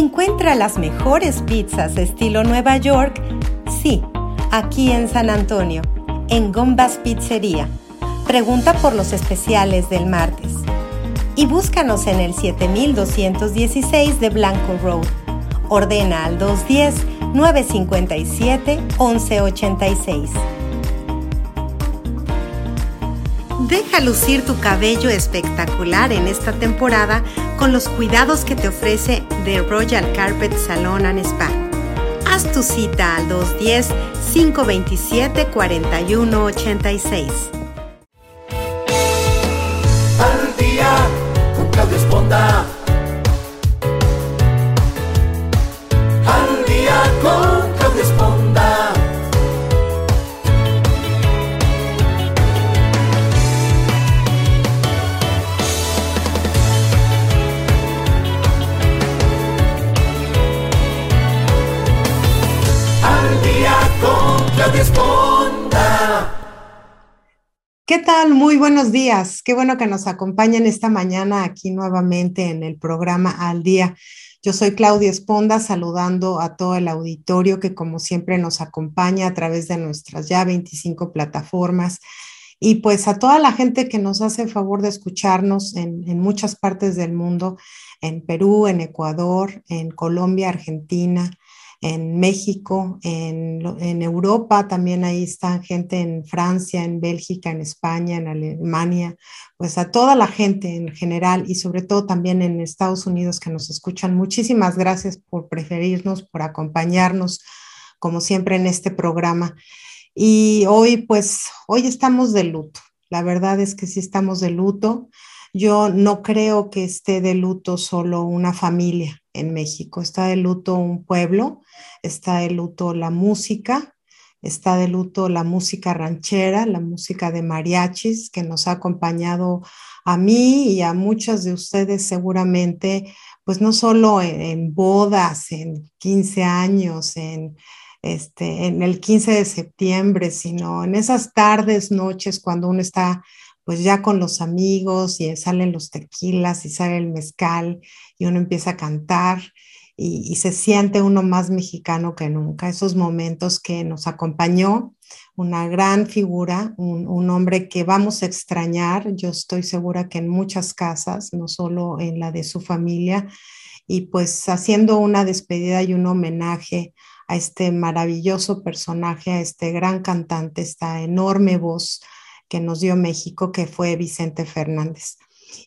Encuentra las mejores pizzas estilo Nueva York, sí, aquí en San Antonio, en Gombas Pizzería. Pregunta por los especiales del martes. Y búscanos en el 7216 de Blanco Road. Ordena al 210-957-1186. Deja lucir tu cabello espectacular en esta temporada con los cuidados que te ofrece The Royal Carpet Salon and Spa. Haz tu cita al 210-527-4186. Al día con Claudia Esponda. Tal? Muy buenos días. Qué bueno que nos acompañen esta mañana aquí nuevamente en el programa Al Día. Yo soy Claudia Esponda, saludando a todo el auditorio que como siempre nos acompaña a través de nuestras ya 25 plataformas y pues a toda la gente que nos hace el favor de escucharnos en, en muchas partes del mundo, en Perú, en Ecuador, en Colombia, Argentina, en México, en, Europa, también ahí está gente en Francia, en Bélgica, en España, en Alemania, pues a toda la gente en general y sobre todo también en Estados Unidos que nos escuchan. Muchísimas gracias por preferirnos, por acompañarnos, como siempre en este programa. Y hoy, pues, hoy estamos de luto. La verdad es que sí estamos de luto. Yo no creo que esté de luto solo una familia en México. Está de luto un pueblo, está de luto la música, está de luto la música ranchera, la música de mariachis que nos ha acompañado a mí y a muchas de ustedes seguramente, pues no solo en, en bodas, en 15 años, en, este, en el 15 de septiembre, sino en esas tardes, noches, cuando uno está pues ya con los amigos y salen los tequilas y sale el mezcal y uno empieza a cantar y, se siente uno más mexicano que nunca. Esos momentos que nos acompañó una gran figura, un, un, hombre que vamos a extrañar, yo estoy segura que en muchas casas, no solo en la de su familia, y pues haciendo una despedida y un homenaje a este maravilloso personaje, a este gran cantante, esta enorme voz que nos dio México, que fue Vicente Fernández.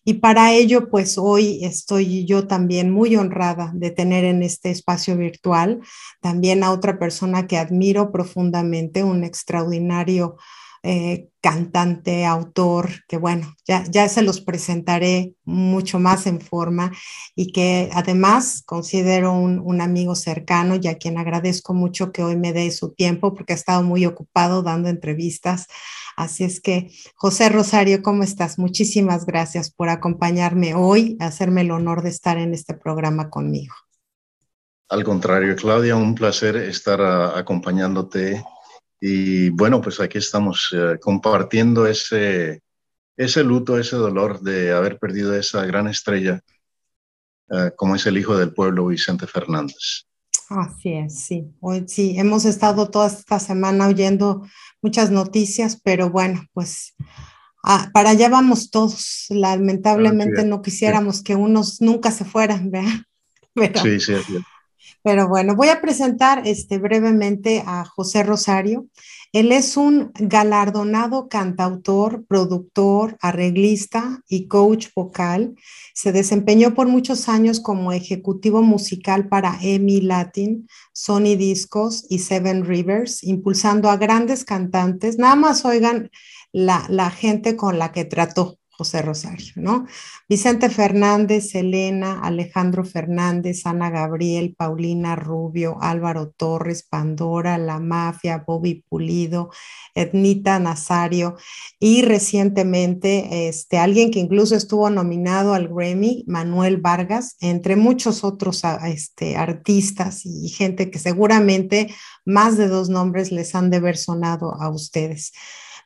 Y para ello, pues hoy estoy yo también muy honrada de tener en este espacio virtual también a otra persona que admiro profundamente, un extraordinario eh, cantante, autor, que bueno, ya, ya se los presentaré mucho más en forma y que además considero un, un, amigo cercano y a quien agradezco mucho que hoy me dé su tiempo porque ha estado muy ocupado dando entrevistas. Así es que, José Rosario, ¿cómo estás? Muchísimas gracias por acompañarme hoy, hacerme el honor de estar en este programa conmigo. Al contrario, Claudia, un placer estar uh, acompañándote y bueno, pues aquí estamos uh, compartiendo ese, ese luto, ese dolor de haber perdido esa gran estrella, uh, como es el hijo del pueblo, Vicente Fernández. Así es, sí. Hoy sí, hemos estado toda esta semana oyendo muchas noticias, pero bueno, pues ah, para allá vamos todos. Lamentablemente no quisiéramos que unos nunca se fueran, ¿verdad? Pero, sí, sí, sí. Pero bueno, voy a presentar este, brevemente a José Rosario. Él es un galardonado cantautor, productor, arreglista y coach vocal. Se desempeñó por muchos años como ejecutivo musical para EMI Latin, Sony Discos y Seven Rivers, impulsando a grandes cantantes. Nada más oigan la, la gente con la que trató. José Rosario, ¿no? Vicente Fernández, Elena, Alejandro Fernández, Ana Gabriel, Paulina Rubio, Álvaro Torres, Pandora, La Mafia, Bobby Pulido, Ednita Nazario y recientemente este, alguien que incluso estuvo nominado al Grammy, Manuel Vargas, entre muchos otros este, artistas y gente que seguramente más de dos nombres les han de haber sonado a ustedes.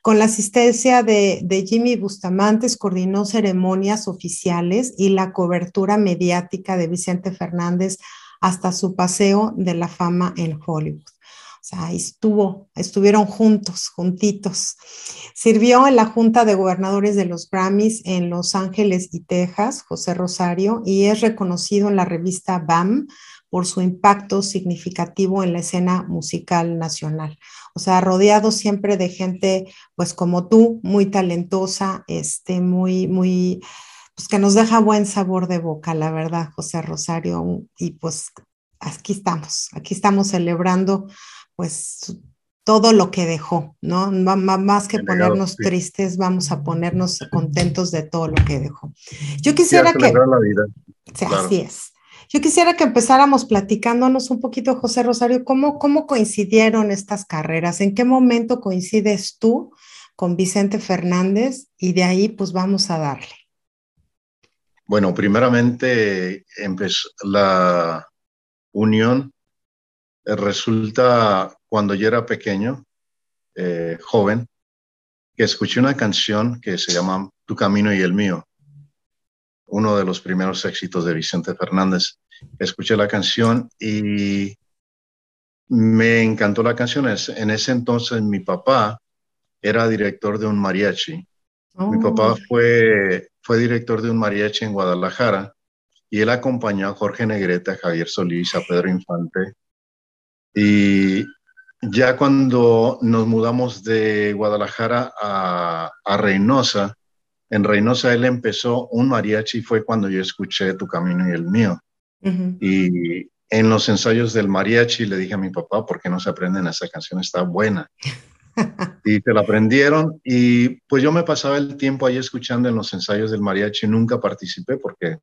Con la asistencia de, Jimmy Bustamantes, coordinó ceremonias oficiales y la cobertura mediática de Vicente Fernández hasta su paseo de la fama en Hollywood. O sea, estuvo, estuvieron juntos, juntitos. Sirvió en la Junta de Gobernadores de los Grammys en Los Ángeles y Texas, José Rosario, y es reconocido en la revista BAM por su impacto significativo en la escena musical nacional. O sea, rodeado siempre de gente, pues como tú, muy talentosa, este, muy, muy, pues que nos deja buen sabor de boca, la verdad, José Rosario. Y pues aquí estamos, aquí estamos celebrando, pues todo lo que dejó, ¿no? más que ponernos tristes, vamos a ponernos contentos de todo lo que dejó. Yo quisiera que... La vida. Sí, Así es. Yo quisiera que empezáramos platicándonos un poquito, José Rosario, cómo, cómo coincidieron estas carreras, en qué momento coincides tú con Vicente Fernández y de ahí pues vamos a darle. Bueno, primeramente la unión eh, resulta cuando yo era pequeño, eh, joven, que escuché una canción que se llama Tu camino y el mío uno de los primeros éxitos de Vicente Fernández. Escuché la canción y me encantó la canción. En ese entonces mi papá era director de un mariachi. Mi papá oh. fue, fue director de un mariachi en Guadalajara y él acompañó a Jorge Negrete, a Javier Solís, a Pedro Infante. Y ya cuando nos mudamos de Guadalajara a, a Reynosa, en Reynosa él empezó un mariachi, fue cuando yo escuché Tu Camino y el mío. Y en los ensayos del mariachi le dije a mi papá, ¿por qué no se aprenden esa canción? Está buena. y te la aprendieron y pues yo me pasaba el tiempo ahí escuchando en los ensayos del mariachi, nunca participé porque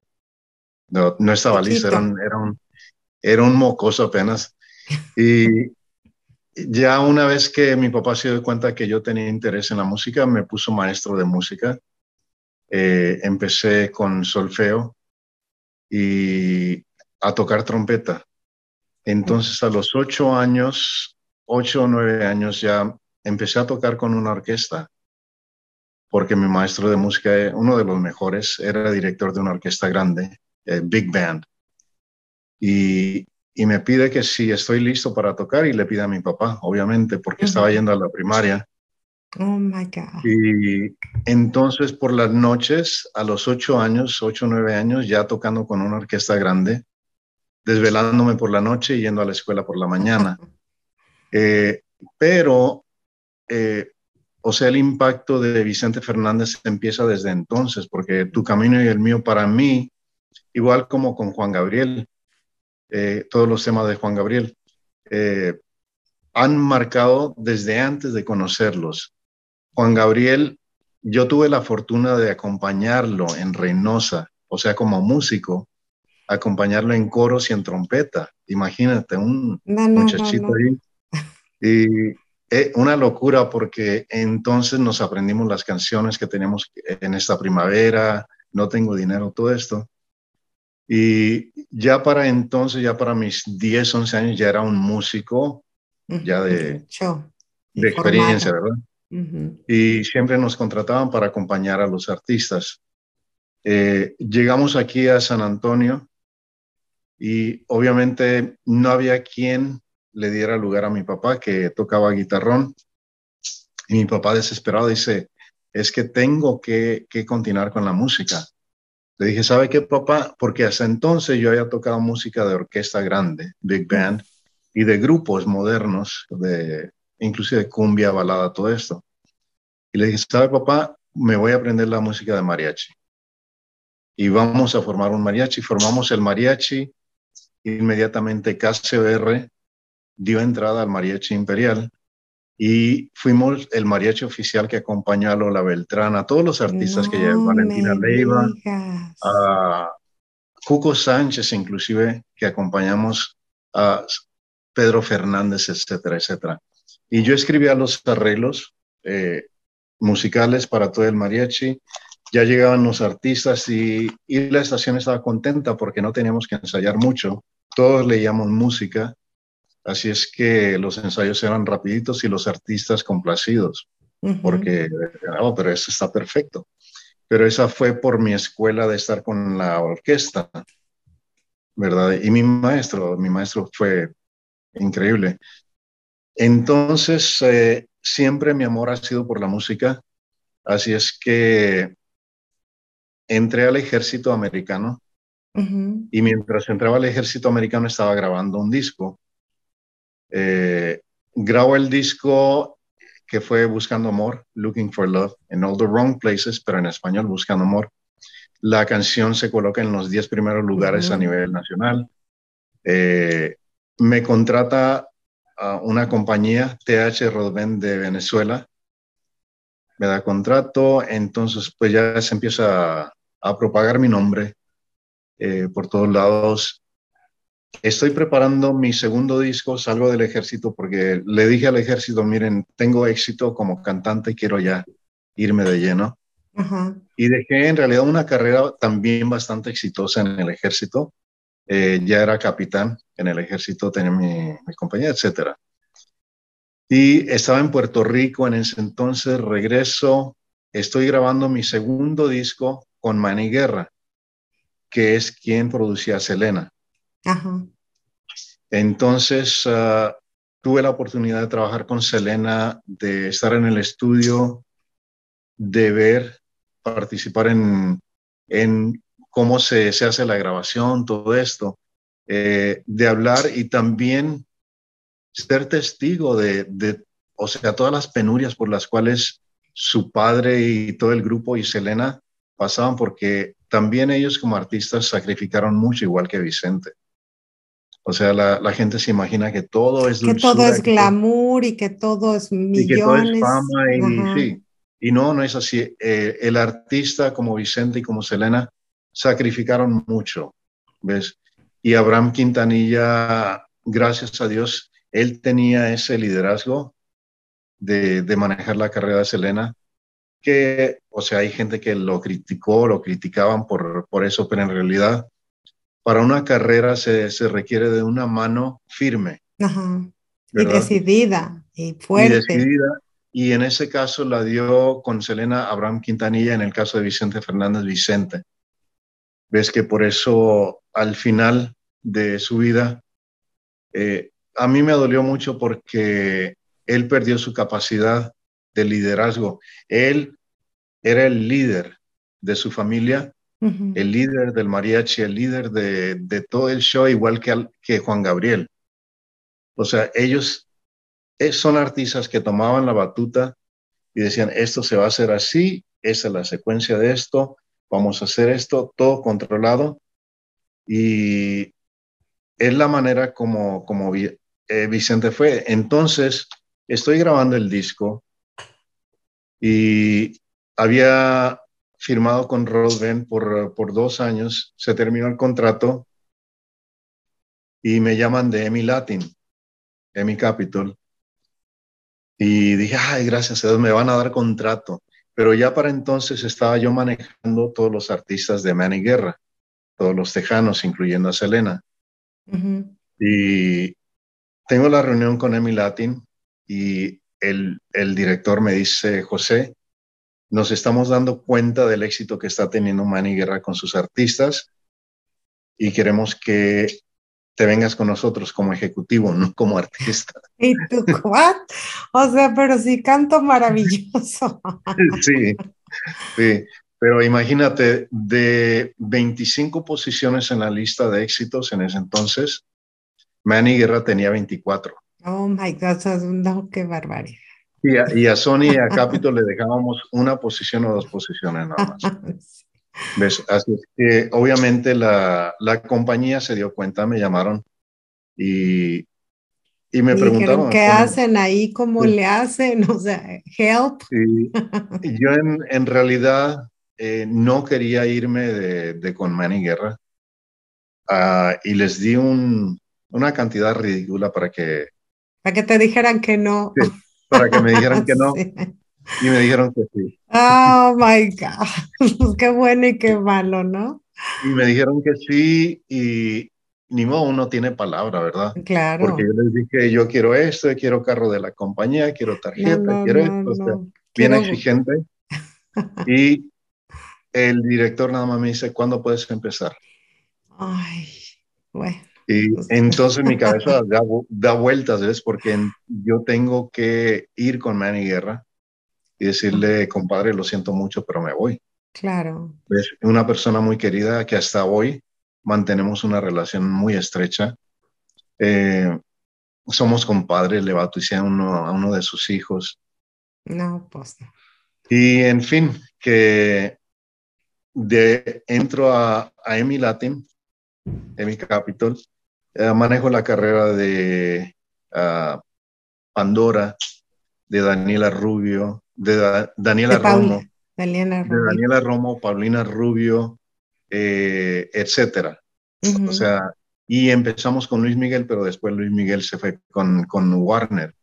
no, estaba listo, era un, era, un, era un mocoso apenas. Y ya una vez que mi papá se dio cuenta que yo tenía interés en la música, me puso maestro de música eh, empecé con solfeo y a tocar trompeta. Entonces a los ocho años, ocho o nueve años ya empecé a tocar con una orquesta, porque mi maestro de música, uno de los mejores, era director de una orquesta grande, eh, Big Band. Y, y, me pide que si estoy listo para tocar y le pide a mi papá, obviamente, porque estaba yendo a la primaria. Oh my God. Y entonces por las noches, a los ocho años, ocho o nueve años, ya tocando con una orquesta grande, desvelándome por la noche y yendo a la escuela por la mañana. Eh, pero, eh, o sea, el impacto de Vicente Fernández empieza desde entonces, porque tu camino y el mío para mí, igual como con Juan Gabriel, eh, todos los temas de Juan Gabriel, han marcado desde antes de conocerlos. Juan Gabriel, yo tuve la fortuna de acompañarlo en Reynosa, o sea, como músico, acompañarlo en coros y en trompeta. Imagínate, un muchachito ahí. Y eh, una locura porque entonces nos aprendimos las canciones que tenemos en esta primavera, no tengo dinero, todo esto. Y ya para entonces, ya para mis 10, 11 años, ya era un músico, ya de, de experiencia, ¿verdad? Y siempre nos contrataban para acompañar a los artistas. Eh, llegamos aquí a San Antonio y obviamente no había quien le diera lugar a mi papá que tocaba guitarrón. Y mi papá desesperado dice, es que tengo que, que continuar con la música. Le dije, ¿sabe qué, papá? Porque hasta entonces yo había tocado música de orquesta grande, big band, y de grupos modernos, de inclusive cumbia, balada, todo esto. Y le dije, ¿sabe papá? Me voy a aprender la música de mariachi. Y vamos a formar un mariachi. Formamos el mariachi. Inmediatamente KCBR dio entrada al mariachi imperial y fuimos el mariachi oficial que acompañó a Lola Beltrán, a todos los artistas que llevan, Valentina Leiva, a Cuco Sánchez inclusive, que acompañamos a Pedro Fernández, etcétera, etcétera. Y yo escribía los arreglos eh, musicales para todo el mariachi. Ya llegaban los artistas y, y la estación estaba contenta porque no teníamos que ensayar mucho. Todos leíamos música, así es que los ensayos eran rapiditos y los artistas complacidos, porque, oh, pero eso está perfecto. Pero esa fue por mi escuela de estar con la orquesta. ¿verdad? Y mi maestro, mi maestro fue increíble. Entonces, eh, siempre mi amor ha sido por la música, así es que entré al ejército americano y mientras entraba al ejército americano estaba grabando un disco. Eh, grabo el disco que fue Buscando Amor, Looking for Love, in all the wrong places, pero en español Buscando Amor. La canción se coloca en los 10 primeros lugares a nivel nacional. Eh, me contrata a una compañía, TH Rodben de Venezuela, me da contrato, entonces pues ya se empieza a, propagar mi nombre eh, por todos lados. Estoy preparando mi segundo disco, salgo del ejército porque le dije al ejército, miren, tengo éxito como cantante, quiero ya irme de lleno. Y dejé en realidad una carrera también bastante exitosa en el ejército. Eh, ya era capitán en el ejército, tenía mi, mi compañía, etcétera. Y estaba en Puerto Rico en ese entonces, regreso, estoy grabando mi segundo disco con Manny Guerra, que es quien producía Selena. Entonces, ah, tuve la oportunidad de trabajar con Selena, de estar en el estudio, de ver, participar en, en cómo se, se, hace la grabación, todo esto, eh, de hablar y también ser testigo de, de, o sea, todas las penurias por las cuales su padre y todo el grupo y Selena pasaban, porque también ellos como artistas sacrificaron mucho, igual que Vicente. O sea, la, la gente se imagina que todo es dulzura, Que todo es glamour y que todo es millones. Y que todo es fama y, sí. Y no, no es así. Eh, el artista como Vicente y como Selena sacrificaron mucho, ¿ves? Y Abraham Quintanilla, gracias a Dios, él tenía ese liderazgo de, de, manejar la carrera de Selena, que, o sea, hay gente que lo criticó, lo criticaban por, por eso, pero en realidad para una carrera se, se requiere de una mano firme. Ajá. Y decidida y fuerte. Y decidida. Y en ese caso la dio con Selena Abraham Quintanilla, en el caso de Vicente Fernández Vicente. Ves que por eso al final de su vida eh, a mí me dolió mucho porque él perdió su capacidad de liderazgo. Él era el líder de su familia, el líder del mariachi, el líder de, de todo el show, igual que, que, Juan Gabriel. O sea, ellos eh, son artistas que tomaban la batuta y decían, esto se va a hacer así, esa es la secuencia de esto, vamos a hacer esto, todo controlado. Y es la manera como, como eh, Vicente fue. Entonces, estoy grabando el disco y había firmado con Rodben por, por dos años, se terminó el contrato y me llaman de EMI Latin, EMI Capital. Y dije, ay, gracias a Dios, me van a dar contrato. Pero ya para entonces estaba yo manejando todos los artistas de Manny Guerra, todos los tejanos, incluyendo a Selena. Y tengo la reunión con Emi Latin y el, el director me dice, José, nos estamos dando cuenta del éxito que está teniendo Manny Guerra con sus artistas y queremos que te vengas con nosotros como ejecutivo, no como artista. ¿Y tú what? O sea, pero sí canto maravilloso. sí, sí. Pero imagínate, de 25 posiciones en la lista de éxitos en ese entonces, Manny Guerra tenía 24. Oh my God, no, qué barbaridad. Y a, y a Sony y a Capitol le dejábamos una posición o dos posiciones nada más. ¿Ves? Así es que obviamente la, la, compañía se dio cuenta, me llamaron y, y me preguntaron. ¿Qué hacen ahí? ¿Cómo le hacen? O sea, help. Y, yo en, en realidad eh, no quería irme de, de con Manny Guerra uh, y les di un, una cantidad ridícula para que... Para que te dijeran que no. para que me dijeran que no. Y me dijeron que sí. Oh, my God. qué bueno y qué malo, ¿no? Y me dijeron que sí y ni modo uno tiene palabra, ¿verdad? Claro. Porque yo les dije, yo quiero esto, quiero carro de la compañía, quiero tarjeta, quiero esto. bien exigente. y el director nada más me dice, ¿cuándo puedes empezar? Ay, Bueno. Y entonces mi cabeza da, da vueltas, ¿ves? Porque yo tengo que ir con Manny Guerra y decirle, compadre, lo siento mucho, pero me voy. Claro. Es una persona muy querida que hasta hoy mantenemos una relación muy estrecha. Eh, somos compadres, le bauticé a uno, a uno de sus hijos. No, pues no. Y en fin, que de, entro a, a EMI Latin, EMI Capital, eh, manejo la carrera de ah, Pandora, de Daniela Rubio, de Da- Daniela De Romo, Daniela de. Daniela Romo, Paulina Rubio, eh, etcétera. O sea, y empezamos con Luis Miguel, pero después Luis Miguel se fue con, con Warner.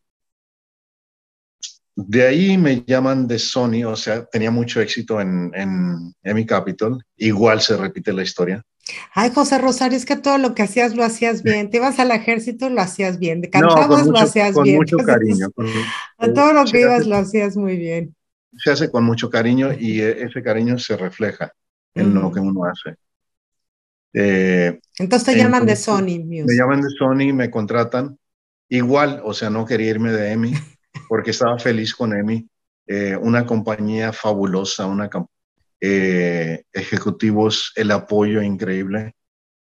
De ahí me llaman de Sony, o sea, tenía mucho éxito en, en Emmy Capital. Igual se repite la historia. Ay, José Rosario, es que todo lo que hacías lo hacías bien. Te ibas al ejército, lo hacías bien. No, cantabas, lo mucho, hacías con bien. mucho cariño. con- a todo lo que ibas hace- lo hacías muy bien. se hace con mucho cariño y eh, ese cariño se refleja en lo que uno hace. Eh, Entonces te llaman de Sony me Music. llaman de Sony, me contratan. Igual, o sea, no quería irme de EMI porque estaba feliz con EMI. Eh, una compañía fabulosa, una eh, ejecutivos, el apoyo increíble.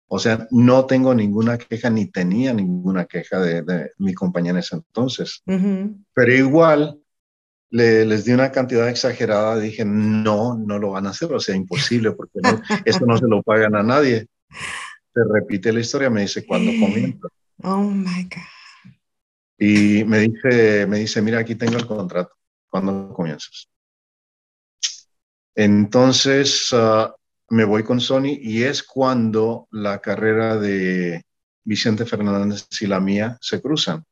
O sea, no tengo ninguna queja ni tenía ninguna queja de, de mi compañía en ese entonces. Pero igual le- les di una cantidad exagerada. Dije, no, no lo van a hacer. O sea, imposible porque no, esto no se lo pagan a nadie. Se repite la historia, me dice, ¿cuándo comienza? Oh my God. Y me dice, me dice, mira, aquí tengo el contrato. ¿Cuándo comienzas? Entonces ah, me voy con Sony y es cuando la carrera de Vicente Fernández y la mía se cruzan.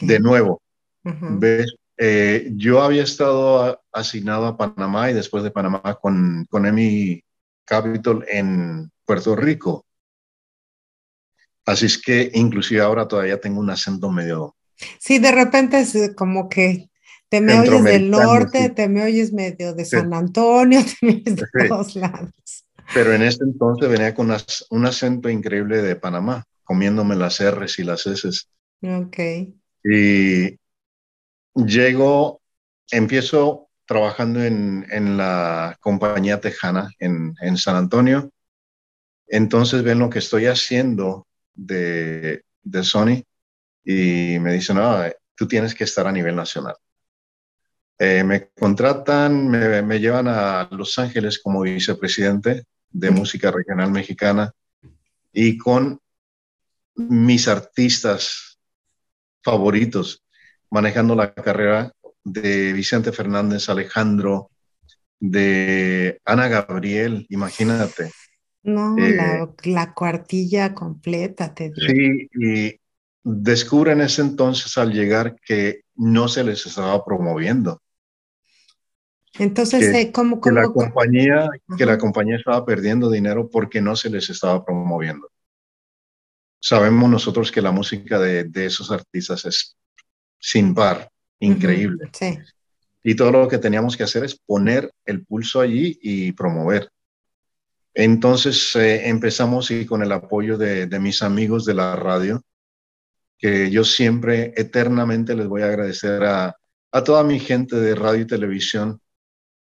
De nuevo. ¿ves? Eh, yo había estado asignado a Panamá y después de Panamá con, con Emi Capital en Puerto Rico. Así es que inclusive ahora todavía tengo un acento medio Sí, de repente es como que te me oyes del norte, te me oyes medio de. San Antonio, te me oyes de Sí. todos lados. Pero en ese entonces venía con as- un acento increíble de Panamá, comiéndome las R's y las S's. Ok. Y llego, empiezo trabajando en, en la compañía tejana en, en San Antonio. Entonces ven lo que estoy haciendo de, de Sony y me dicen, no, tú tienes que estar a nivel nacional. Eh, me contratan, me, me llevan a Los Ángeles como vicepresidente de música regional mexicana y con mis artistas favoritos, manejando la carrera de Vicente Fernández, Alejandro, de Ana Gabriel, imagínate. No, Eh, la, la cuartilla completa te digo. Sí, y descubre en ese entonces al llegar que no se les estaba promoviendo, Entonces, que- eh, ¿cómo, que la cómo- compañía, que la compañía estaba perdiendo dinero porque no se les estaba promoviendo. Sabemos nosotros que la música de, de esos artistas es sin par, increíble. Sí. Y todo lo que teníamos que hacer es poner el pulso allí y promover. Entonces eh, empezamos y con el apoyo de, de mis amigos de la radio, que yo siempre eternamente les voy a agradecer a, a toda mi gente de radio y televisión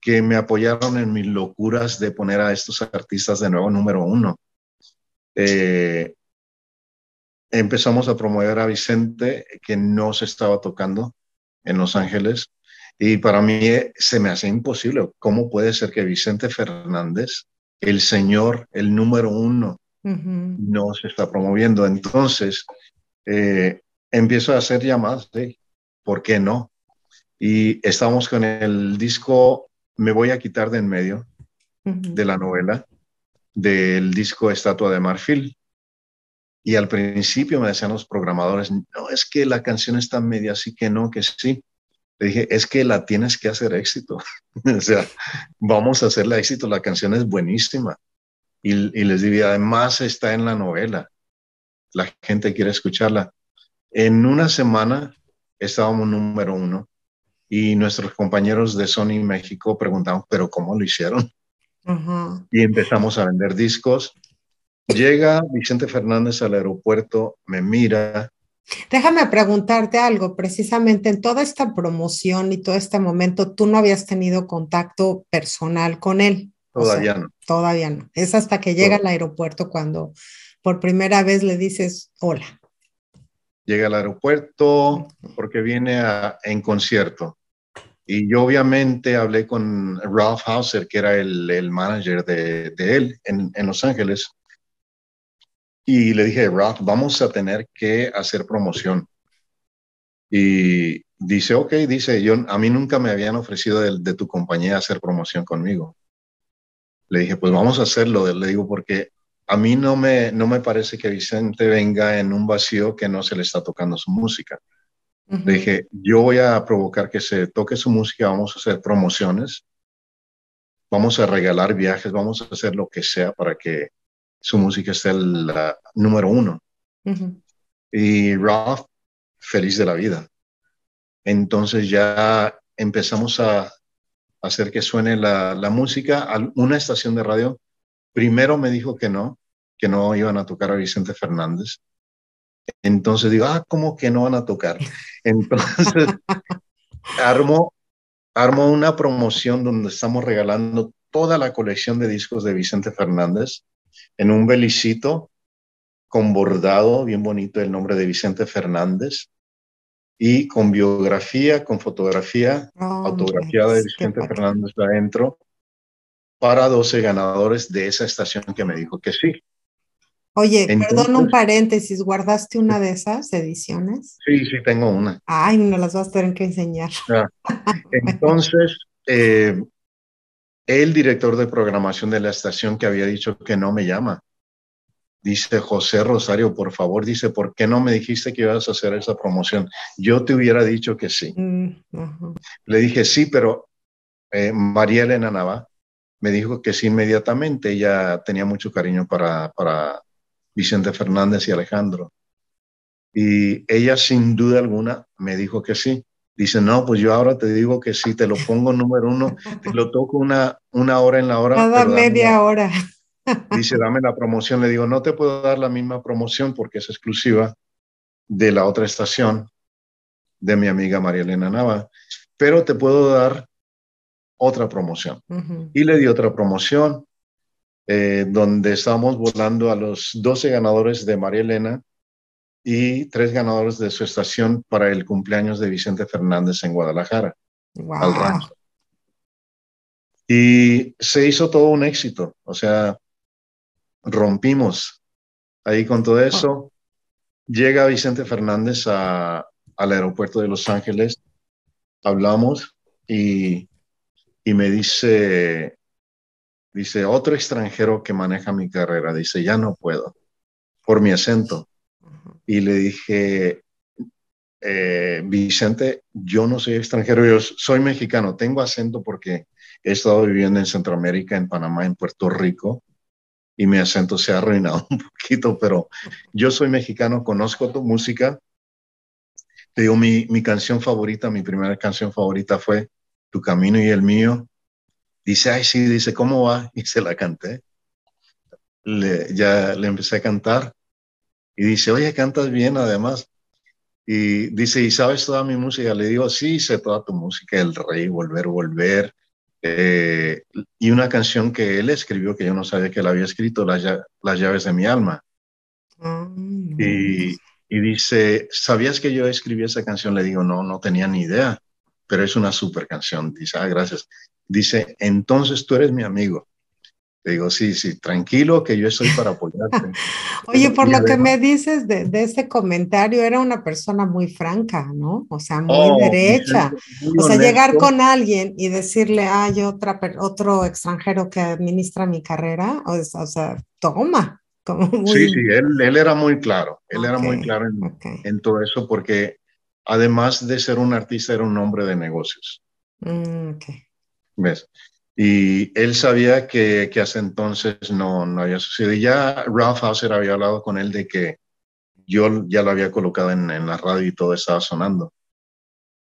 que me apoyaron en mis locuras de poner a estos artistas de nuevo número uno. Eh, empezamos a promover a Vicente, que no se estaba tocando en Los Ángeles. Y para mí eh, se me hace imposible. ¿Cómo puede ser que Vicente Fernández, el señor, el número uno, no se está promoviendo? Entonces, eh, empiezo a hacer llamadas ¿por qué no? Y estamos con el disco Me voy a quitar de en medio de la novela, del disco Estatua de Marfil. Y al principio me decían los programadores, no, es que la canción está media así que no, que sí. Le dije, es que la tienes que hacer éxito. o sea, vamos a hacerla éxito, la canción es buenísima. Y, y les dije, además está en la novela. La gente quiere escucharla. En una semana estábamos número uno y nuestros compañeros de Sony México preguntaban, pero ¿cómo lo hicieron? Y empezamos a vender discos Llega Vicente Fernández al aeropuerto, me mira. Déjame preguntarte algo, precisamente en toda esta promoción y todo este momento, tú no habías tenido contacto personal con él. Todavía no. Todavía no. Es hasta que llega al aeropuerto cuando por primera vez le dices hola. Llega al aeropuerto porque viene en concierto. Y yo obviamente hablé con Ralph Hauser, que era el, el manager de, de él en, en, Los Ángeles. Y le dije, Ralph, vamos a tener que hacer promoción. Y dice, ok, dice, yo, a mí nunca me habían ofrecido de, de tu compañía hacer promoción conmigo. Le dije, pues vamos a hacerlo. Le digo, porque a mí no me, no me parece que Vicente venga en un vacío que no se le está tocando su música. Uh -huh. Dije, yo voy a provocar que se toque su música, vamos a hacer promociones, vamos a regalar viajes, vamos a hacer lo que sea para que su música esté el la, número uno. Uh -huh. Y Ralph, feliz de la vida. Entonces ya empezamos a hacer que suene la, la música a una estación de radio. Primero me dijo que no, que no iban a tocar a Vicente Fernández. Entonces digo, ah, ¿cómo que no van a tocar? Entonces armo, armo una promoción donde estamos regalando toda la colección de discos de Vicente Fernández en un belicito con bordado bien bonito el nombre de Vicente Fernández y con biografía, con fotografía, oh, autografía de Vicente Fernández adentro para 12 ganadores de esa estación que me dijo que sí. Oye, Entonces, perdón un paréntesis, ¿guardaste una de esas ediciones? Sí, sí, tengo una. Ay, no las vas a tener que enseñar. Ah, entonces, eh, el director de programación de la estación que había dicho que no me llama, dice José Rosario, por favor, dice, ¿por qué no me dijiste que ibas a hacer esa promoción? Yo te hubiera dicho que sí. Mm, uh -huh. Le dije, sí, pero eh, María Elena Nava me dijo que sí inmediatamente. Ella tenía mucho cariño para, para Vicente Fernández y Alejandro. Y ella sin duda alguna me dijo que sí. Dice, no, pues yo ahora te digo que sí, te lo pongo número uno, te lo toco una, una hora en la hora. Cada media la, hora. Dice, dame la promoción. Le digo, no te puedo dar la misma promoción porque es exclusiva de la otra estación de mi amiga María Elena Nava, pero te puedo dar otra promoción. Uh -huh. Y le di otra promoción eh, donde estábamos volando a los 12 ganadores de María Elena y tres ganadores de su estación para el cumpleaños de Vicente Fernández en Guadalajara, wow. al rancho. Y se hizo todo un éxito, o sea, rompimos ahí con todo eso. Llega Vicente Fernández a, al aeropuerto de Los Ángeles, hablamos y, y me dice, dice, otro extranjero que maneja mi carrera, dice, ya no puedo, por mi acento. Y le dije, eh, Vicente, yo no soy extranjero, yo soy mexicano, tengo acento porque he estado viviendo en Centroamérica, en Panamá, en Puerto Rico, y mi acento se ha arruinado un poquito, pero yo soy mexicano, conozco tu música. Te digo, mi, mi canción favorita, mi primera canción favorita fue Tu Camino y el Mío. Dice, ay, sí, dice, ¿cómo va? Y se la canté. Le, ya le empecé a cantar y dice, oye, cantas bien además. Y dice, ¿y sabes toda mi música? Le digo, sí, sé toda tu música, El Rey, Volver, Volver. Eh, y una canción que él escribió, que yo no sabía que él había escrito, Las, las llaves de mi alma. Mm. Y, y, dice, ¿sabías que yo escribí esa canción? Le digo, no, no tenía ni idea, pero es una super canción. Dice, ah, gracias. Dice, entonces tú eres mi amigo. Le digo, sí, sí, tranquilo, que yo estoy para apoyarte. Oye, por y lo además, que me dices de, de, ese comentario, era una persona muy franca, ¿no? O sea, muy oh, derecha. Muy o sea, honesto. llegar con alguien y decirle, hay otra, otro extranjero que administra mi carrera, o, o sea, toma. Como muy... Sí, sí, él, él, era muy claro, él okay, era muy claro en, okay. en, todo eso, porque además de ser un artista, era un hombre de negocios. Mm, okay. ¿Ves? Y él sabía que, que hace entonces no, no había sucedido. Y ya Ralph Hauser había hablado con él de que yo ya lo había colocado en, en la radio y todo estaba sonando.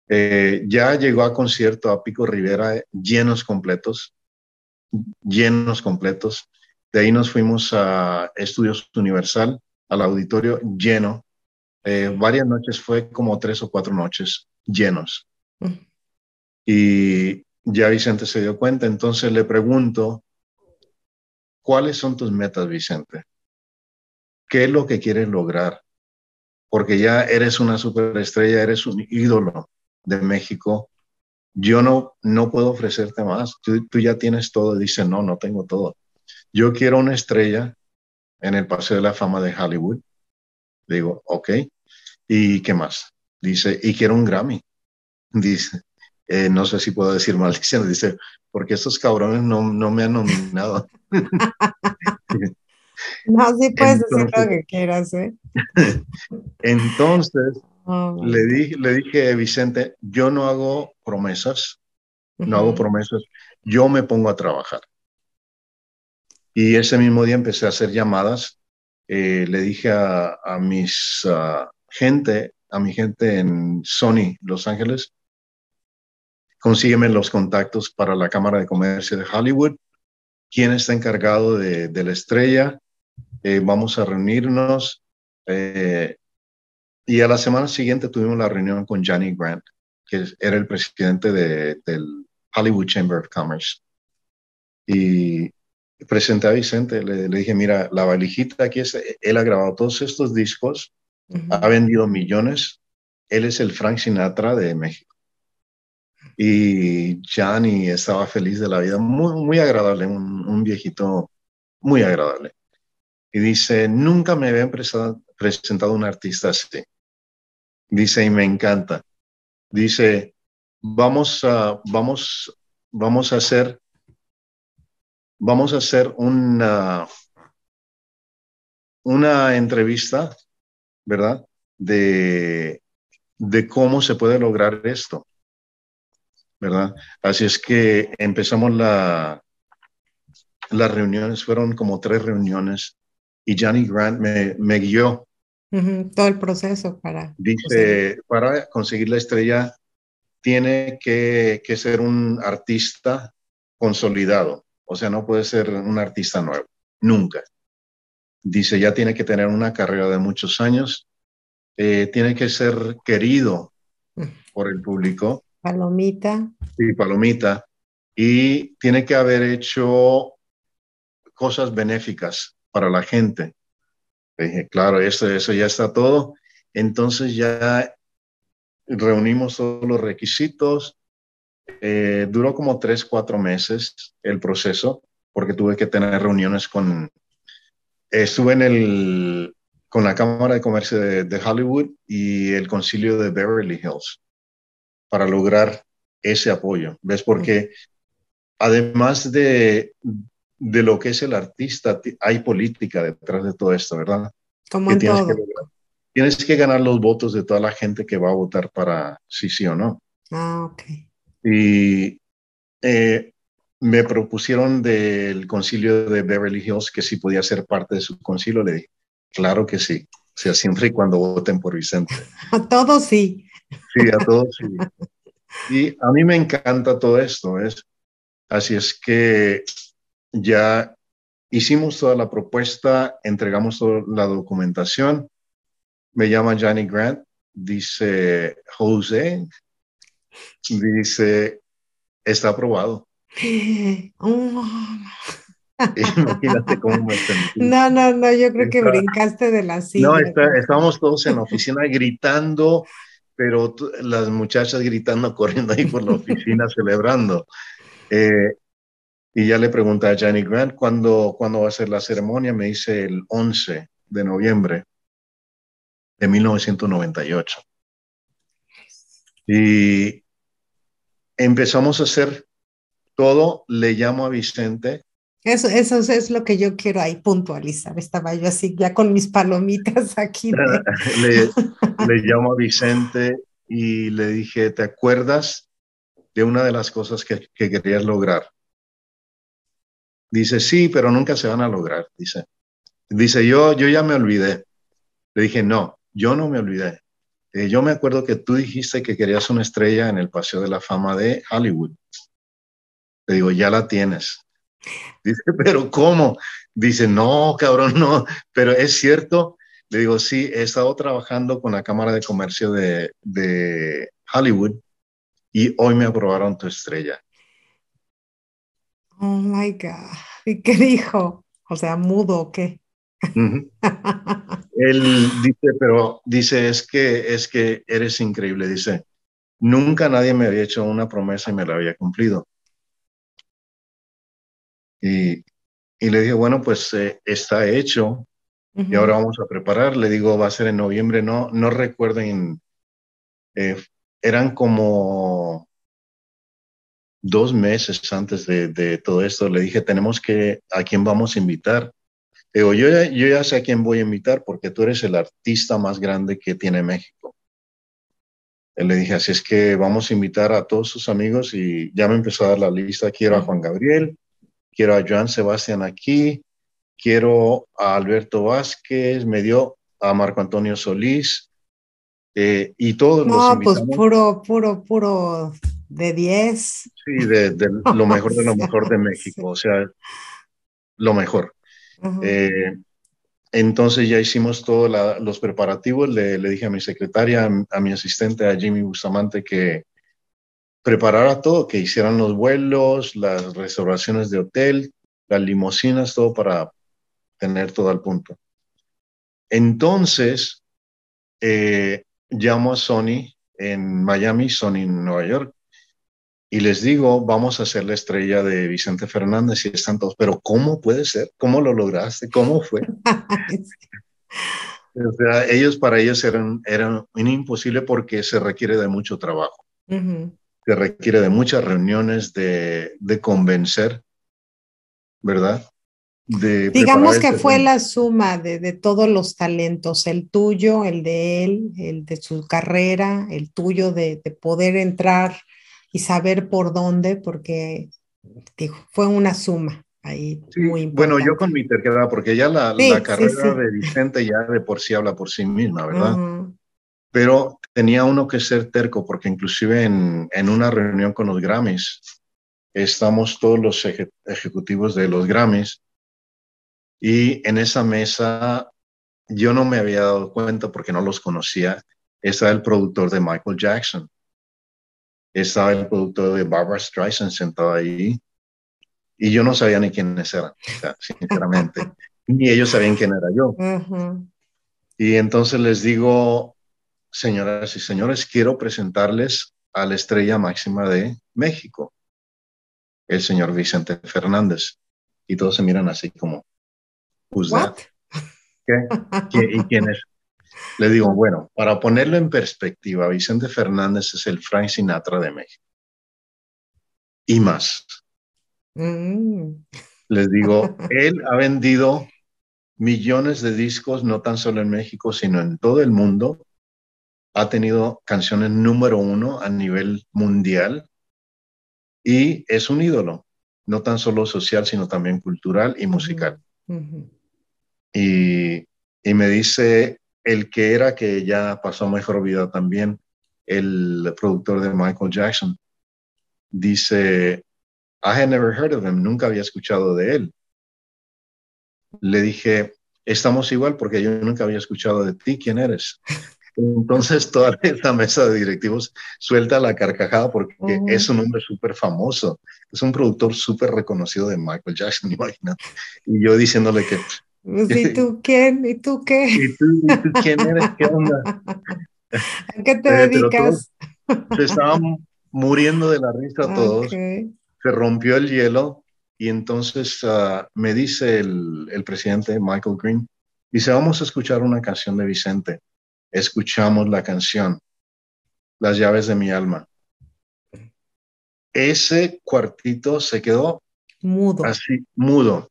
Eh, ya llegó a concierto a Pico Rivera llenos completos, llenos completos. De ahí nos fuimos a Estudios Universal, al auditorio lleno. Eh, varias noches, fue como tres o cuatro noches llenos. Mm. Y ya Vicente se dio cuenta, entonces le pregunto, ¿cuáles son tus metas, Vicente? ¿Qué es lo que quieres lograr? Porque ya eres una superestrella, eres un ídolo de México. Yo no, no puedo ofrecerte más. Tú, tú ya tienes todo. Dice, no, no tengo todo. Yo quiero una estrella en el Paseo de la Fama de Hollywood. Digo, ok. ¿Y qué más? Dice, y quiero un Grammy. Dice, eh, no sé si puedo decir maldición, dice, porque estos cabrones no, no me han nominado. No, sí puedes decir lo Entonces- que quieras, ¿eh? Entonces Oh, le dije, le dije, Vicente, yo no hago promesas, no hago promesas, yo me pongo a trabajar. Y ese mismo día empecé a hacer llamadas. eh, le dije a, a mis gente, a mi gente en Sony, Los Ángeles, consígueme los contactos para la Cámara de Comercio de Hollywood. ¿Quién está encargado de, la estrella? Eh, vamos a reunirnos. eh, y a la semana siguiente tuvimos la reunión con Johnny Grant, que era el presidente de- del Hollywood Chamber of Commerce. Y presenté a Vicente, le, le dije, mira, la valijita aquí es, él ha grabado todos estos discos, Ha vendido millones, él es el Frank Sinatra de México. Y Johnny estaba feliz de la vida, muy, muy agradable, un, viejito muy agradable. Y dice, nunca me habían presentado un artista así. Dice, y me encanta. Dice, vamos a, hacer, vamos a hacer una entrevista, ¿verdad? De, de cómo se puede lograr esto, ¿verdad? Así es que empezamos la, las reuniones, fueron como tres reuniones y Johnny Grant me, me guió Todo el proceso para... Dice, para conseguir la estrella tiene que, que ser un artista consolidado, o sea, no puede ser un artista nuevo, nunca. Dice, ya tiene que tener una carrera de muchos años, eh, tiene que ser querido por el público, Palomita. y palomita, y tiene que haber hecho cosas benéficas para la gente. Le Dije, claro, eso, eso ya está todo. Entonces ya reunimos todos los requisitos. Eh, duró como tres, cuatro meses el proceso, porque tuve que tener reuniones con... estuve en el, con la Cámara de Comercio de, de Hollywood y el Concilio de Beverly Hills para lograr ese apoyo. ¿Ves? Porque además de, de lo que es el artista, ti- hay política detrás de todo esto, ¿verdad? Como Que en tienes, todo. que, tienes que ganar los votos de toda la gente que va a votar para sí, sí o no. Ah, ok. Y eh, me propusieron del concilio de Beverly Hills que si podía ser parte de su concilio. Le dije, claro que sí. O sea, siempre y cuando voten por Vicente. A todos sí. Sí, a todos. sí. Y a mí me encanta todo esto, ¿ves? Así es que ya hicimos toda la propuesta, entregamos toda la documentación. Me llama Johnny Grant, dice José, dice, está aprobado. Imagínate cómo me sentí. No, no, no, yo creo que Está- brincaste de la silla. No, está- estábamos todos en la oficina gritando, pero las muchachas gritando, corriendo ahí por la oficina, celebrando. Eh, y ya le pregunté a Johnny Grant cuándo, cuándo va a ser la ceremonia. Me dice el 11 de noviembre de 1998. Y empezamos a hacer todo. Le llamo a Vicente. Eso, eso es lo que yo quiero ahí puntualizar. Estaba yo así, ya con mis palomitas aquí. de- le, le llamo a Vicente y le dije, ¿te acuerdas de una de las cosas que, que querías lograr? Dice, sí, pero nunca se van a lograr, dice. Dice, yo, yo ya me olvidé. Le dije, no, yo no me olvidé. Eh, yo me acuerdo que tú dijiste que querías una estrella en el Paseo de la Fama de Hollywood. Le digo, ya la tienes. Dice, pero ¿cómo? Dice, no, cabrón, no, pero es cierto. Le digo, sí, he estado trabajando con la Cámara de Comercio de, de Hollywood y hoy me aprobaron tu estrella. Oh my God. ¿Y qué dijo? O sea, mudo o qué? Él dice, pero dice, es que, es que eres increíble. Dice, nunca nadie me había hecho una promesa y me la había cumplido. Y, y le dije, bueno, pues eh, está hecho y ahora vamos a preparar. Le digo, va a ser en noviembre. No, no recuerden, eh, eran como dos meses antes de, de, todo esto. Le dije, tenemos que, ¿a quién vamos a invitar? Digo, yo ya, yo ya sé a quién voy a invitar porque tú eres el artista más grande que tiene México. Le dije, así es que vamos a invitar a todos sus amigos y ya me empezó a dar la lista. Quiero a Juan Gabriel, quiero a Joan Sebastián aquí, quiero a Alberto Vázquez, me dio a Marco Antonio Solís eh, y todos no, los invitamos. pues puro, puro, puro de 10. Sí, de, de lo mejor de lo mejor de México, o sea, lo mejor. Uh -huh. eh, entonces ya hicimos todos los preparativos, le, le, dije a mi secretaria, a, a, mi asistente, a Jimmy Bustamante, que preparara todo, que hicieran los vuelos, las reservaciones de hotel, las limosinas, todo para tener todo al punto. Entonces, eh, llamo a Sony en Miami, Sony en Nueva York, y les digo, vamos a hacer la estrella de Vicente Fernández y están todos, pero ¿cómo puede ser? ¿Cómo lo lograste? ¿Cómo fue? o sea, ellos para ellos eran, eran imposible porque se requiere de mucho trabajo. Uh -huh. Se requiere de muchas reuniones, de, de convencer, ¿verdad? De Digamos que fue la suma de, de, todos los talentos, el tuyo, el de él, el de su carrera, el tuyo de, de poder entrar y saber por dónde, porque digo, fue una suma ahí sí, muy importante. Bueno, yo con mi terquedad, porque ya la, sí, la carrera sí, de Vicente ya de por sí habla por sí misma, ¿verdad? Uh -huh. Pero tenía uno que ser terco, porque inclusive en, en una reunión con los Grammys, estamos todos los eje ejecutivos de los Grammys, y en esa mesa yo no me había dado cuenta porque no los conocía, estaba el productor de Michael Jackson estaba el productor de Barbara Streisand sentado ahí y yo no sabía ni quiénes eran, sinceramente, ni ellos sabían quién era yo. Uh -huh. Y entonces les digo, señoras y señores, quiero presentarles a la estrella máxima de México, el señor Vicente Fernández. Y todos se miran así como, that? ¿Qué? ¿Y quién es? Le digo, bueno, para ponerlo en perspectiva, Vicente Fernández es el Frank Sinatra de México. Y más. Mm. Les digo, él ha vendido millones de discos, no tan solo en México, sino en todo el mundo. Ha tenido canciones número uno a nivel mundial y es un ídolo, no tan solo social, sino también cultural y musical. Uh -huh. y, y me dice, el que era que ya pasó mejor vida también, el productor de Michael Jackson, dice, I had never heard of him, nunca había escuchado de él. Le dije, estamos igual porque yo nunca había escuchado de ti, ¿quién eres? Entonces toda esta mesa de directivos suelta la carcajada porque uh -huh. es un hombre súper famoso, es un productor súper reconocido de Michael Jackson, imagínate. Y yo diciéndole que pues, ¿Y tú quién? ¿Y tú qué? ¿Y tú, ¿Y tú quién eres? ¿Qué onda? ¿A qué te eh, dedicas? Se estaban muriendo de la risa todos. Okay. Se rompió el hielo y entonces uh, me dice el, el, presidente Michael Green, dice, vamos a escuchar una canción de Vicente. Escuchamos la canción, Las llaves de mi alma. Ese cuartito se quedó mudo. Así, mudo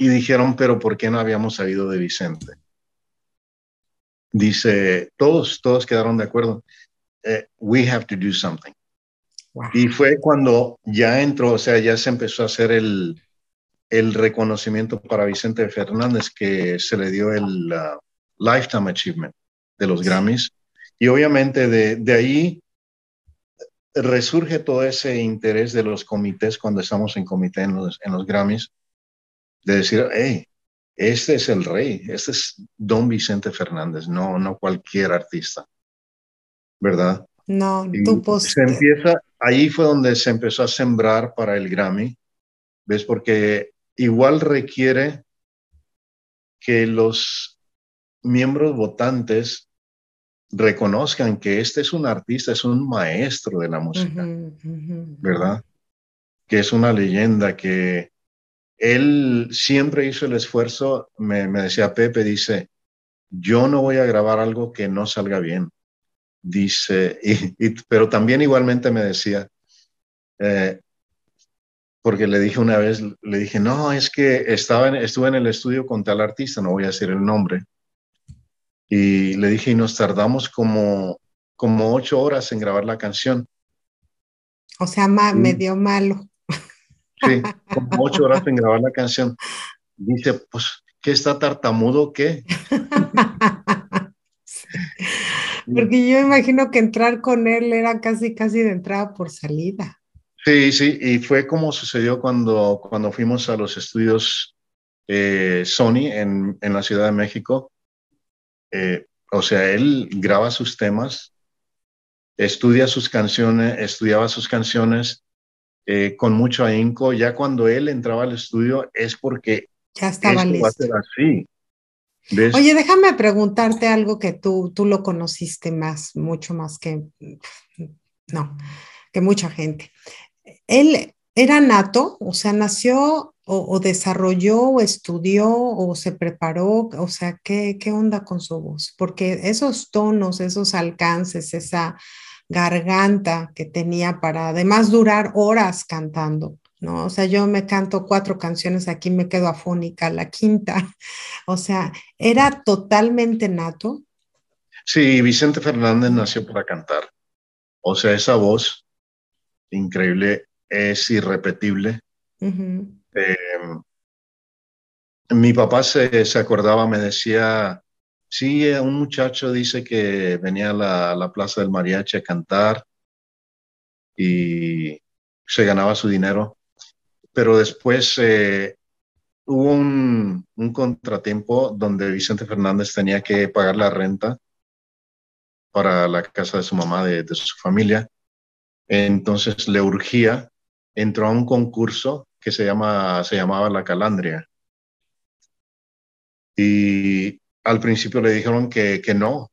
y dijeron, pero ¿por qué no habíamos sabido de Vicente? Dice, todos, todos quedaron de acuerdo. Eh, we have to do something. Wow. Y fue cuando ya entró, o sea, ya se empezó a hacer el, el reconocimiento para Vicente Fernández, que se le dio el uh, Lifetime Achievement de los Grammys. Y obviamente de, de ahí resurge todo ese interés de los comités cuando estamos en comité en los, en los Grammys, de decir, hey, este es el rey, este es Don Vicente Fernández, no, no cualquier artista, ¿verdad? No, tú Se empieza, ahí fue donde se empezó a sembrar para el Grammy, ¿ves? Porque igual requiere que los miembros votantes reconozcan que este es un artista, es un maestro de la música, ¿verdad? Que es una leyenda, que él siempre hizo el esfuerzo, me, decía Pepe, dice, yo no voy a grabar algo que no salga bien. Dice, y, pero también igualmente me decía, eh, porque le dije una vez, le dije, no, es que estaba en, estuve en el estudio con tal artista, no voy a decir el nombre, y le dije, y nos tardamos como, como ocho horas en grabar la canción. O sea, medio malo. Sí, como ocho horas en grabar la canción. Dice, pues, ¿qué está tartamudo qué? Porque yo imagino que entrar con él era casi, casi de entrada por salida. Sí, sí, y fue como sucedió cuando, cuando fuimos a los estudios eh, Sony en, en, la Ciudad de México. Eh, o sea, él graba sus temas, estudia sus canciones, estudiaba sus canciones eh, con mucho ahínco. Ya cuando él entraba al estudio es porque ya estaba listo. así. Oye, déjame preguntarte algo que tú, tú lo conociste más, mucho más que, no, que mucha gente. Él era nato, o sea, nació o, desarrolló o estudió o se preparó, o sea, ¿qué, ¿qué onda con su voz? Porque esos tonos, esos alcances, esa garganta que tenía para además durar horas cantando, ¿no? O sea, yo me canto cuatro canciones, aquí me quedo afónica, la quinta, o sea, era totalmente nato. Sí, Vicente Fernández nació para cantar, o sea, esa voz increíble es irrepetible. Em, mi papá se, se, acordaba, me decía, sí, eh, un muchacho dice que venía a la, la, Plaza del Mariachi a cantar y se ganaba su dinero, pero después eh, hubo un, un, contratiempo donde Vicente Fernández tenía que pagar la renta para la casa de su mamá, de, de su familia. Entonces le urgía, entró a un concurso que se, llama, se llamaba La Calandria. Y al principio le dijeron que, que no,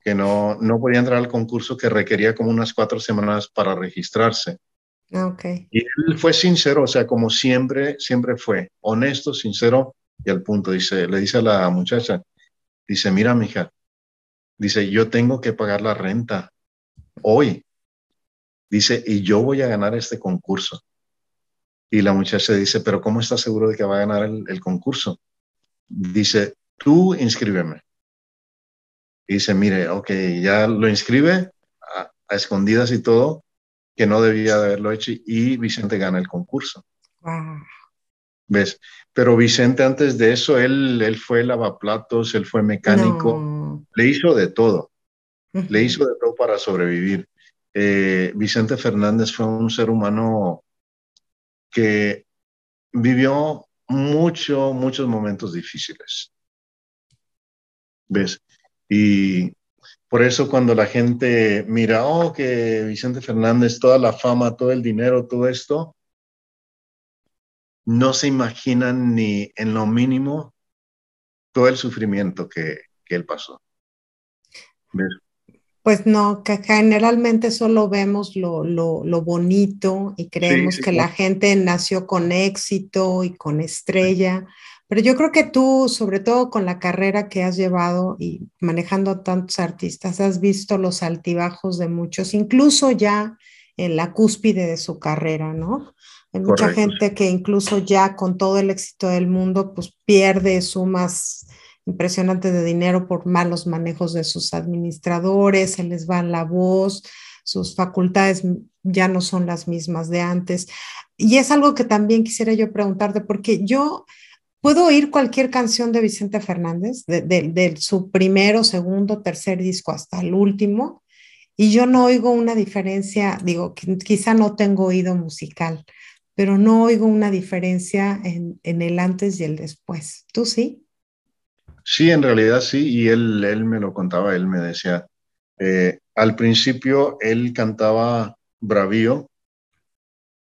que no, no podía entrar al concurso que requería como unas cuatro semanas para registrarse. Ah, okay. Y él fue sincero, o sea, como siempre, siempre fue honesto, sincero y al punto. Dice, le dice a la muchacha, dice, mira, mija, dice, yo tengo que pagar la renta hoy. Dice, y yo voy a ganar este concurso. Y la muchacha dice, pero ¿cómo estás seguro de que va a ganar el, concurso? Dice, tú inscríbeme. Y dice, mire, ok, ya lo inscribe a, escondidas y todo, que no debía de haberlo hecho y Vicente gana el concurso. ¿Ves? Pero Vicente antes de eso, él, él fue lavaplatos, él fue mecánico, le hizo de todo, le hizo de todo para sobrevivir. Eh, Vicente Fernández fue un ser humano que vivió mucho, muchos momentos difíciles. ¿Ves? Y por eso cuando la gente mira, oh, que Vicente Fernández, toda la fama, todo el dinero, todo esto, no se imaginan ni en lo mínimo todo el sufrimiento que, que él pasó. ¿Ves? Pues no, que generalmente solo vemos lo, lo, bonito y creemos que la gente nació con éxito y con estrella, pero yo creo que tú, sobre todo con la carrera que has llevado y manejando a tantos artistas, has visto los altibajos de muchos, incluso ya en la cúspide de su carrera, ¿no? Hay mucha gente que incluso ya con todo el éxito del mundo, pues pierde sumas impresionante de dinero por malos manejos de sus administradores, se les va la voz, sus facultades ya no son las mismas de antes. Y es algo que también quisiera yo preguntarte, porque yo puedo oír cualquier canción de Vicente Fernández, de, su primero, segundo, tercer disco hasta el último, Y yo no oigo una diferencia, digo, quizá no tengo oído musical, pero no oigo una diferencia en, el antes y el después. ¿Tú sí? Sí, en realidad sí, y él, él me lo contaba, él me decía, eh, al principio él cantaba bravío,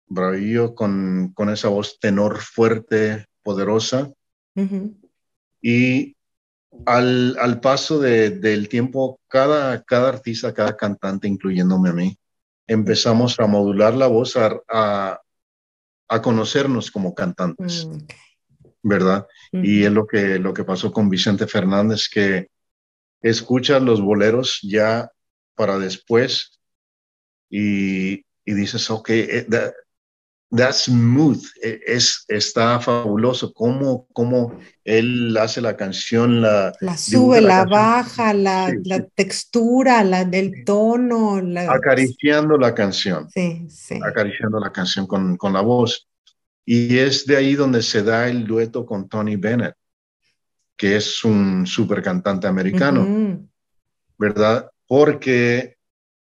bravío con, con esa voz tenor fuerte, poderosa, y al, al paso del tiempo, cada, cada artista, cada cantante, incluyéndome a mí, empezamos a modular la voz, a, a, conocernos como cantantes, mm, ¿verdad? Y es lo que, lo que pasó con Vicente Fernández, que escucha los boleros ya para después y, y dices, ok, eh, That's smooth, e, es, está fabuloso. Cómo, cómo él hace la canción, la, la sube, la, baja, la, la textura, la del tono. Acariciando la canción. Sí, sí. Acariciando la canción con, con la voz. Y es de ahí donde se da el dueto con Tony Bennett, que es un super cantante americano, ¿verdad? Porque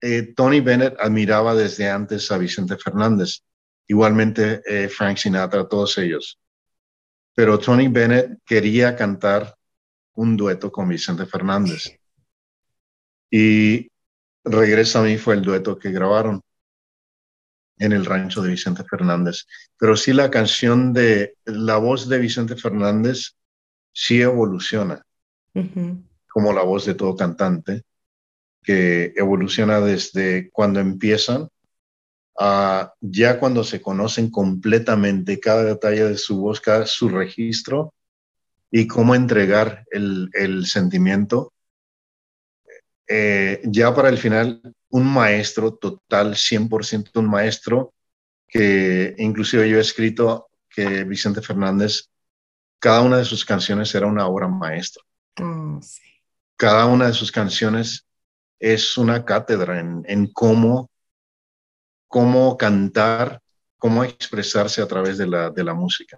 eh, Tony Bennett admiraba desde antes a Vicente Fernández igualmente eh, Frank Sinatra, todos ellos. Pero Tony Bennett quería cantar un dueto con Vicente Fernández. Y Regresa a mí fue el dueto que grabaron en el rancho de Vicente Fernández. Pero sí la canción de la voz de Vicente Fernández sí evoluciona, como la voz de todo cantante, que evoluciona desde cuando empiezan ya cuando se conocen completamente cada detalle de su voz, cada su registro y cómo entregar el, el sentimiento, eh, ya para el final, un maestro total, 100% un maestro, que inclusive yo he escrito que Vicente Fernández, cada una de sus canciones era una obra maestra. Oh, cada una de sus canciones es una cátedra en, en cómo cómo cantar, cómo expresarse a través de la, de la música.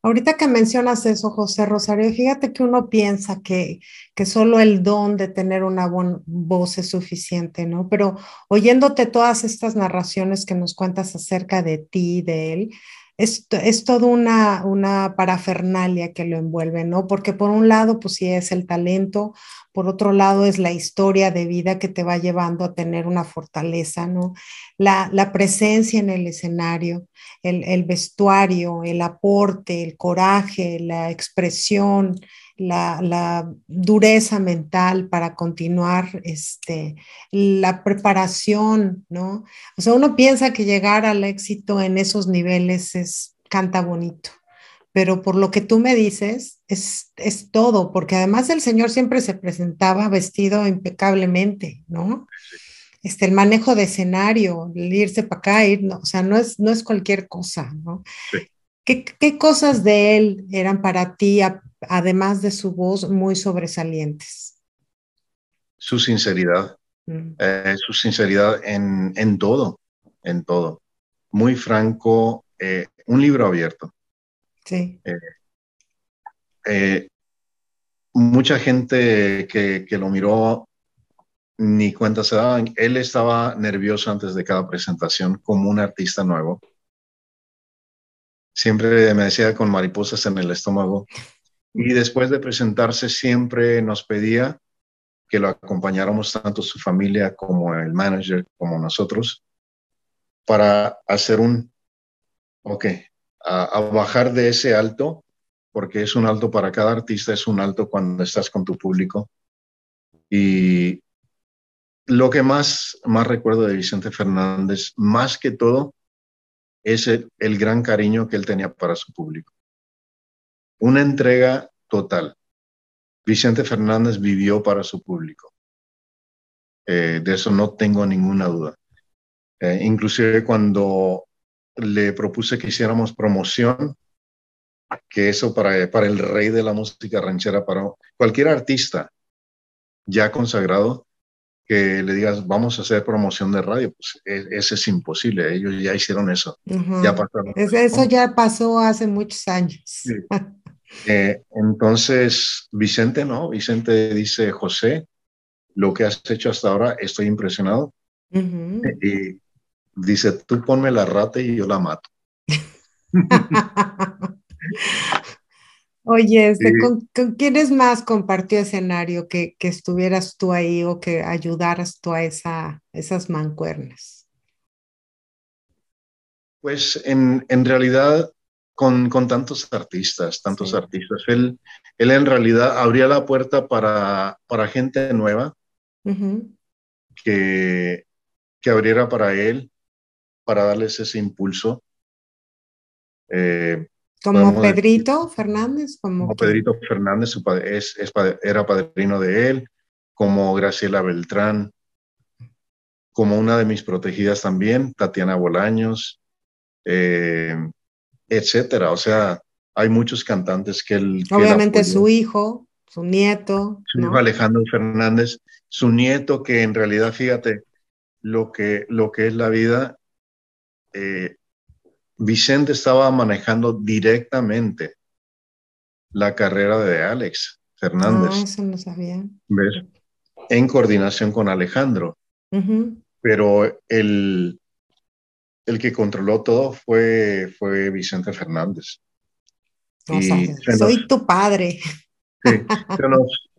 Ahorita que mencionas eso, José Rosario, fíjate que uno piensa que, que solo el don de tener una buena voz es suficiente, ¿no? Pero oyéndote todas estas narraciones que nos cuentas acerca de ti, de él, es, es toda una, una parafernalia que lo envuelve, ¿no? Porque por un lado, pues sí es el talento, por otro lado es la historia de vida que te va llevando a tener una fortaleza, ¿no? La, la presencia en el escenario, el, el, vestuario, el aporte, el coraje, la expresión, la, dureza mental para continuar, este, la preparación, ¿no? O sea, uno piensa que llegar al éxito en esos niveles es, canta bonito, pero por lo que tú me dices, es, es todo, porque además el Señor siempre se presentaba vestido impecablemente, ¿no? Este, el manejo de escenario, el irse para acá, ir, no, o sea, no es, no es cualquier cosa, ¿no? ¿Qué, ¿Qué, cosas de él eran para ti, además de su voz, muy sobresalientes? Su sinceridad, mm. eh, su sinceridad en, en, todo, en todo. Muy franco, eh, un libro abierto. Sí. Eh, mucha gente que, que, lo miró ni cuenta se daban. Él estaba nervioso antes de cada presentación como un artista nuevo. Siempre me decía con mariposas en el estómago, y después de presentarse siempre nos pedía que lo acompañáramos tanto su familia como el manager, como nosotros, para hacer un, ok, a, bajar de ese alto, porque es un alto para cada artista, es un alto cuando estás con tu público. Y lo que más, más recuerdo de Vicente Fernández, más que todo, es el gran cariño que él tenía para su público una entrega total. Vicente Fernández vivió para su público. Eh, de eso no tengo ninguna duda. Eh, inclusive cuando le propuse que hiciéramos promoción, que eso para, para el rey de la música ranchera, para cualquier artista ya consagrado, que le digas, vamos a hacer promoción de radio, pues e, ese es imposible, ellos ya hicieron eso, ya pasaron. Eso ya pasó hace muchos años. Eh, entonces, Vicente no, Vicente dice, José, lo que has hecho hasta ahora, estoy impresionado. Y dice, tú ponme la rata y yo la mato. Oye, este, ¿con, quiénes más compartió escenario que, que, estuvieras tú ahí o que ayudaras tú a esa, esas mancuernas? Pues en, en realidad con, con, tantos artistas, tantos artistas, él, él en realidad abría la puerta para, para gente nueva que, que abriera para él, para darles ese impulso. Eh, como Pedrito Fernández. Como, Pedrito Fernández es, era padrino de él, como Graciela Beltrán, como una de mis protegidas también, Tatiana Bolaños, eh, etcétera. O sea, hay muchos cantantes que él... Obviamente su hijo, su nieto. Su hijo Alejandro Fernández, su nieto que en realidad, fíjate, lo que, lo que es la vida, eh, Vicente estaba manejando directamente la carrera de Alex Fernández. Ah, eso no sabía. ¿Ves? En coordinación con Alejandro. Pero el, el que controló todo fue, fue Vicente Fernández. soy tu padre. Sí, se nos,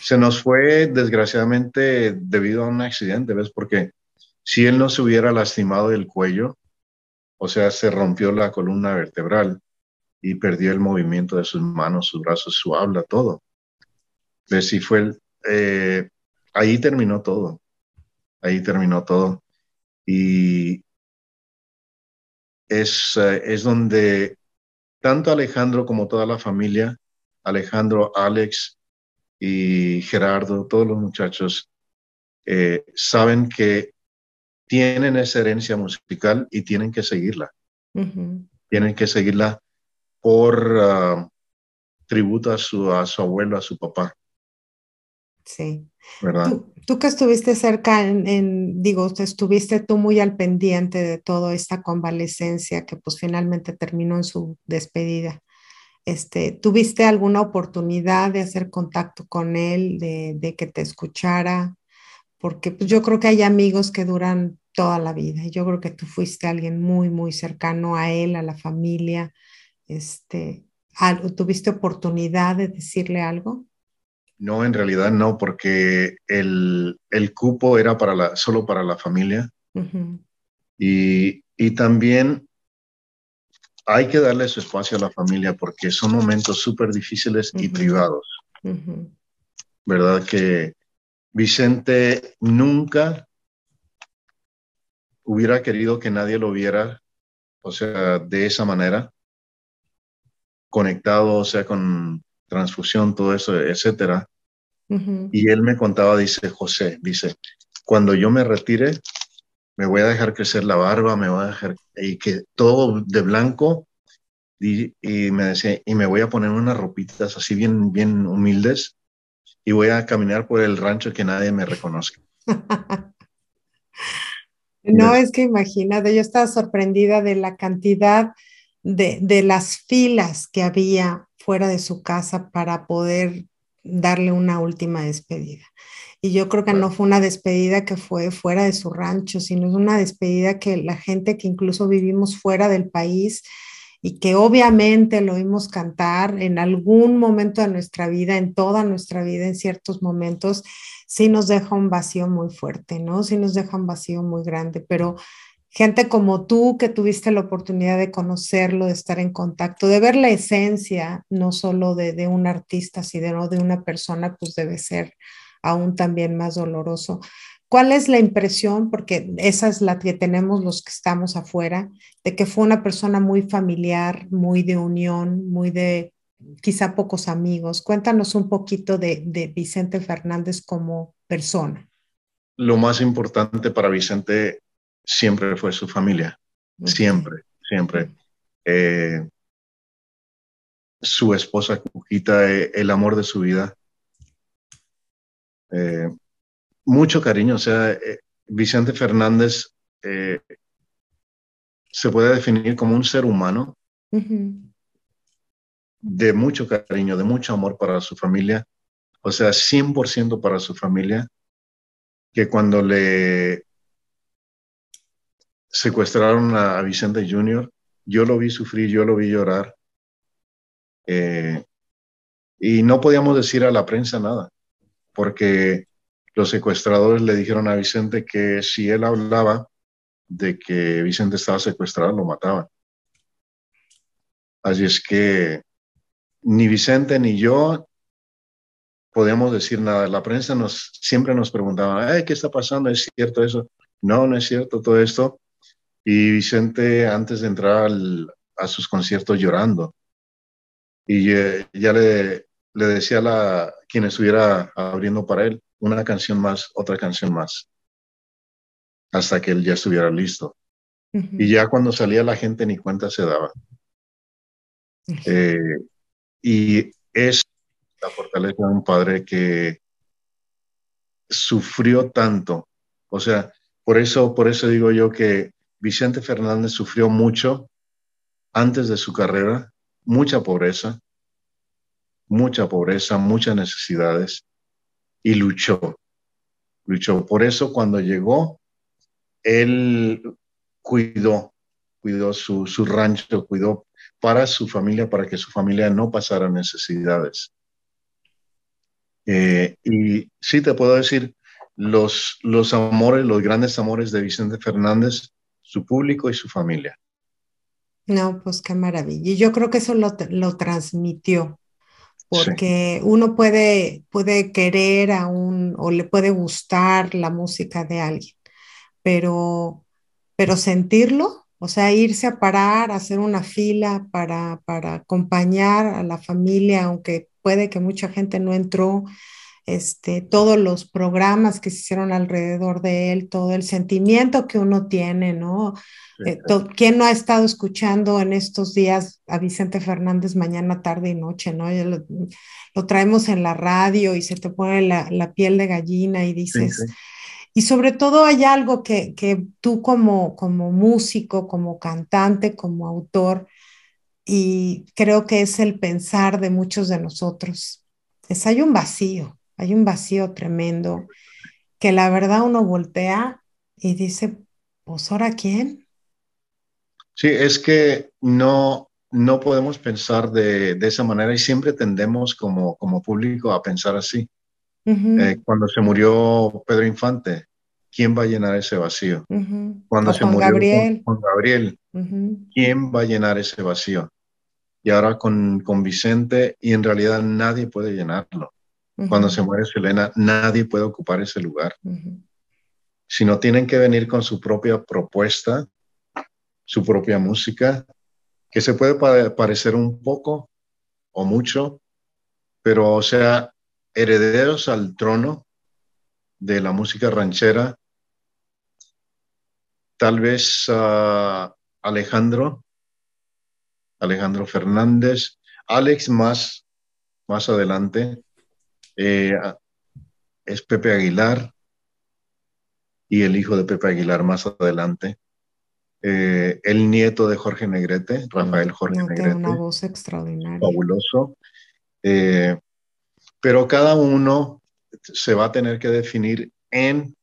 se nos fue desgraciadamente debido a un accidente, ¿ves? Porque si él no se hubiera lastimado el cuello, o sea, se rompió la columna vertebral y perdió el movimiento de sus manos, sus brazos, su habla, todo. ¿Ves? Y fue, eh, ahí terminó todo, ahí terminó todo. Y es, eh, es donde tanto Alejandro como toda la familia, Alejandro, Alex y Gerardo, todos los muchachos, eh, saben que tienen esa herencia musical y tienen que seguirla. Tienen que seguirla por ah, tributo a su, a su abuelo, a su papá. Sí. ¿Verdad? Tú, que estuviste cerca, en, digo, estuviste tú muy al pendiente de toda esta convalecencia que pues finalmente terminó en su despedida. Este, ¿Tuviste alguna oportunidad de hacer contacto con él, de, de que te escuchara? porque pues, yo creo que hay amigos que duran toda la vida. Yo creo que tú fuiste alguien muy, muy cercano a él, a la familia. Este, ¿Tuviste oportunidad de decirle algo? No, en realidad no, porque el, el cupo era para la, solo para la familia. y, y también hay que darle su espacio a la familia porque son momentos súper difíciles y privados. ¿Verdad? Que Vicente nunca hubiera querido que nadie lo viera, o sea, de esa manera, conectado, o sea, con transfusión, todo eso, etcétera. Y él me contaba, dice José, dice, cuando yo me retire, me voy a dejar crecer la barba, me voy a dejar, y que todo de blanco, y, y me decía, y me voy a poner unas ropitas así bien, bien humildes, y voy a caminar por el rancho que nadie me reconozca. no, es que imagínate, yo estaba sorprendida de la cantidad de, de las filas que había fuera de su casa para poder darle una última despedida. Y yo creo que no fue una despedida que fue fuera de su rancho, sino es una despedida que la gente que incluso vivimos fuera del país y que obviamente lo oímos cantar en algún momento de nuestra vida, en toda nuestra vida, en ciertos momentos, sí nos deja un vacío muy fuerte, ¿no? Sí nos deja un vacío muy grande, pero gente como tú que tuviste la oportunidad de conocerlo, de estar en contacto, de ver la esencia, no solo de, de un artista, sino de una persona, pues debe ser aún también más doloroso. ¿Cuál es la impresión? Porque esa es la que tenemos los que estamos afuera, de que fue una persona muy familiar, muy de unión, muy de quizá pocos amigos. Cuéntanos un poquito de, Vicente Fernández como persona. Lo más importante para Vicente siempre fue su familia, siempre, siempre. Eh, su esposa Cujita, eh, el amor de su vida. Eh, mucho cariño. O sea, eh, Vicente Fernández eh, se puede definir como un ser humano de mucho cariño, de mucho amor para su familia. O sea, 100% para su familia. que cuando le secuestraron a Vicente Jr., yo lo vi sufrir, yo lo vi llorar. Eh, y no podíamos decir a la prensa nada, porque los secuestradores le dijeron a Vicente que si él hablaba de que Vicente estaba secuestrado, lo mataban. Así es que ni Vicente ni yo podíamos decir nada. La prensa nos siempre nos preguntaba, ¿qué está pasando? ¿Es cierto eso? No, no es cierto todo esto. Y Vicente, antes de entrar a sus conciertos llorando, y eh, ya le, le decía a la, quien estuviera abriendo para él, una canción más, otra canción más, hasta que él ya estuviera listo. Y ya cuando salía la gente ni cuenta se daba. Eh, y es la fortaleza de un padre que sufrió tanto. O sea, por eso, por eso digo yo que Vicente Fernández sufrió mucho antes de su carrera, mucha pobreza, mucha pobreza, muchas necesidades, y luchó, luchó. Por eso cuando llegó, él cuidó, cuidó su, su rancho, cuidó para su familia, para que su familia no pasara necesidades. Eh, y sí te puedo decir, los, los amores, los grandes amores de Vicente Fernández su público y su familia. No, pues qué maravilla. Y yo creo que eso lo, lo transmitió, porque uno puede, puede querer a un, o le puede gustar la música de alguien, pero, pero sentirlo, o sea, irse a parar, hacer una fila para, para acompañar a la familia, aunque puede que mucha gente no entró, este, todos los programas que se hicieron alrededor de él, todo el sentimiento que uno tiene, ¿no? Eh, ¿Quién no ha estado escuchando en estos días a Vicente Fernández mañana, tarde y noche, ¿no? Lo, traemos en la radio y se te pone la, piel de gallina y dices... Y sobre todo hay algo que, que tú como, como músico, como cantante, como autor, y creo que es el pensar de muchos de nosotros, es hay un vacío, hay un vacío tremendo que la verdad uno voltea y dice, pues ahora quién. Sí, es que no, no podemos pensar de, de esa manera y siempre tendemos como, como público a pensar así. Eh, cuando se murió Pedro Infante, ¿quién va a llenar ese vacío? Cuando se murió Gabriel, Juan Gabriel ¿quién va a llenar ese vacío? Y ahora con, con Vicente, y en realidad nadie puede llenarlo. Cuando se muere Selena, nadie puede ocupar ese lugar. Si no tienen que venir con su propia propuesta, su propia música, que se puede parecer un poco o mucho, pero o sea, herederos al trono de la música ranchera, tal vez uh, Alejandro, Alejandro Fernández, Alex más, más adelante, eh, es Pepe Aguilar y el hijo de Pepe Aguilar más adelante. Eh, el nieto de Jorge Negrete, Rafael Jorge Negrete. Una voz extraordinaria. Fabuloso. Eh, pero cada uno se va a tener que definir en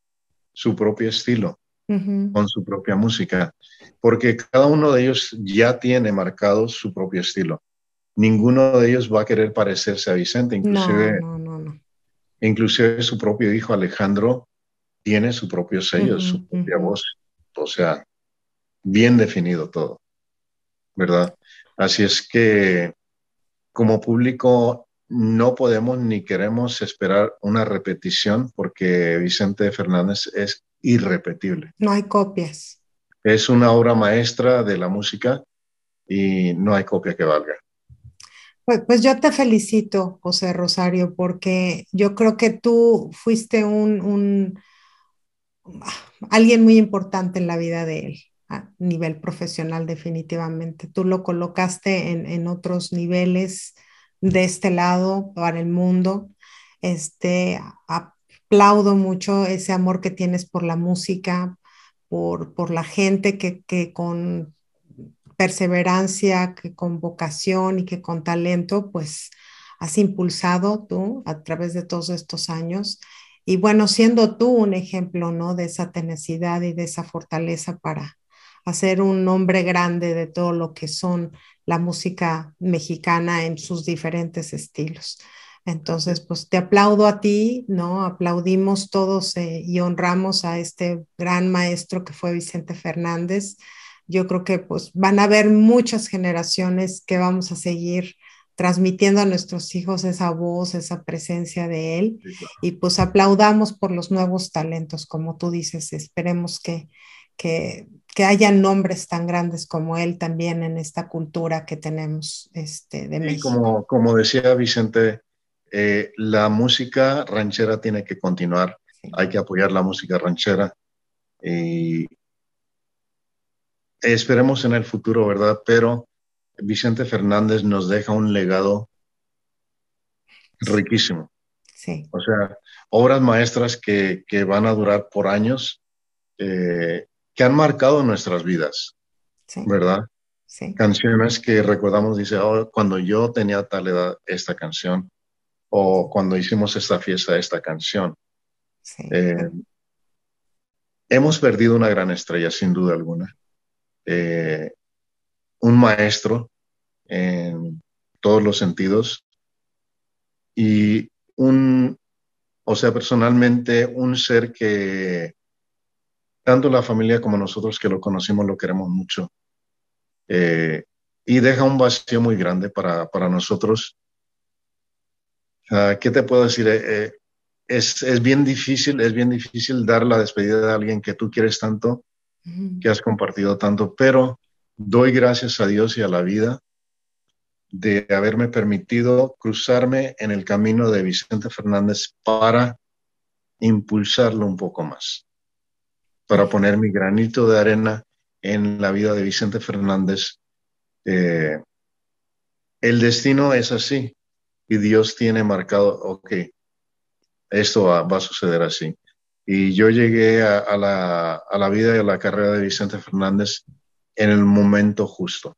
su propio estilo, con su propia música, porque cada uno de ellos ya tiene marcado su propio estilo ninguno de ellos va a querer parecerse a Vicente, inclusive, inclusive su propio hijo Alejandro tiene su propio sello, su propia voz, o sea, bien definido todo, ¿verdad? Así es que como público no podemos ni queremos esperar una repetición porque Vicente Fernández es irrepetible. No hay copias. Es una obra maestra de la música y no hay copia que valga. Pues, pues, yo te felicito, José Rosario, porque yo creo que tú fuiste un, alguien muy importante en la vida de él a nivel profesional definitivamente. Tú lo colocaste en, otros niveles de este lado para el mundo. Este, aplaudo mucho ese amor que tienes por la música, por, por la gente que, que con perseverancia, que con vocación y que con talento, pues has impulsado tú a través de todos estos años y bueno, siendo tú un ejemplo, ¿no? De esa tenacidad y de esa fortaleza para hacer un nombre grande de todo lo que son la música mexicana en sus diferentes estilos. Entonces, pues te aplaudo a ti, ¿no? Aplaudimos todos eh, y honramos a este gran maestro que fue Vicente Fernández. Yo creo que pues van a haber muchas generaciones que vamos a seguir transmitiendo a nuestros hijos esa voz, esa presencia de él. Y pues aplaudamos por los nuevos talentos, como tú dices, esperemos que, que, que haya nombres tan grandes como él también en esta cultura que tenemos este, de México. Como, como decía Vicente, eh, la música ranchera tiene que continuar, hay que apoyar la música ranchera y esperemos en el futuro, ¿verdad? Pero Vicente Fernández nos deja un legado riquísimo. Sí. O sea, obras maestras que, que van a durar por años, eh, que han marcado nuestras vidas, sí. ¿verdad? Sí. Canciones que recordamos, dice, oh, cuando yo tenía tal edad, esta canción o cuando hicimos esta fiesta, esta canción. Sí. Eh, hemos perdido una gran estrella, sin duda alguna. Eh, un maestro en todos los sentidos y un, o sea, personalmente, un ser que tanto la familia como nosotros que lo conocimos lo queremos mucho. Eh, y deja un vacío muy grande para, para nosotros Uh, ¿Qué te puedo decir? Eh, es, es, bien difícil, es bien difícil dar la despedida de alguien que tú quieres tanto, que has compartido tanto, pero doy gracias a Dios y a la vida de haberme permitido cruzarme en el camino de Vicente Fernández para impulsarlo un poco más, para poner mi granito de arena en la vida de Vicente Fernández. Eh, el destino es así y Dios tiene marcado, ok, esto va a suceder así. Y yo llegué a, la, a, la, vida y a la carrera de Vicente Fernández en el momento justo.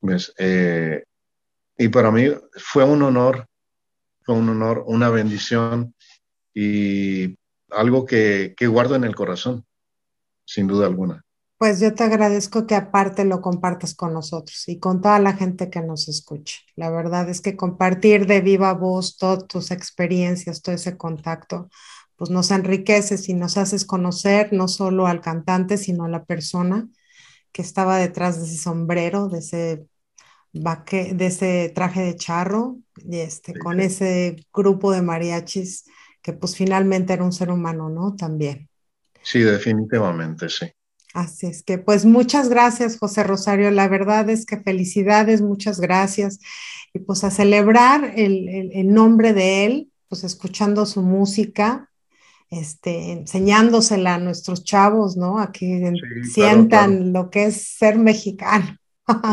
¿Ves? Eh, y para mí fue un honor, fue un honor, una bendición y algo que, que guardo en el corazón, sin duda alguna. Pues yo te agradezco que aparte lo compartas con nosotros y con toda la gente que nos escuche. La verdad es que compartir de viva voz todas tus experiencias, todo ese contacto, pues nos enriqueces y nos haces conocer no solo al cantante, sino a la persona que estaba detrás de ese sombrero, de ese, baque, de ese traje de charro, y este, sí, con ese grupo de mariachis que pues finalmente era un ser humano, ¿no? También. Sí, definitivamente, sí. Así es que, pues muchas gracias, José Rosario. La verdad es que felicidades, muchas gracias. Y pues a celebrar el, el, el nombre de él, pues escuchando su música, este, enseñándosela a nuestros chavos, ¿no? A que sí, sientan claro, claro. lo que es ser mexicano.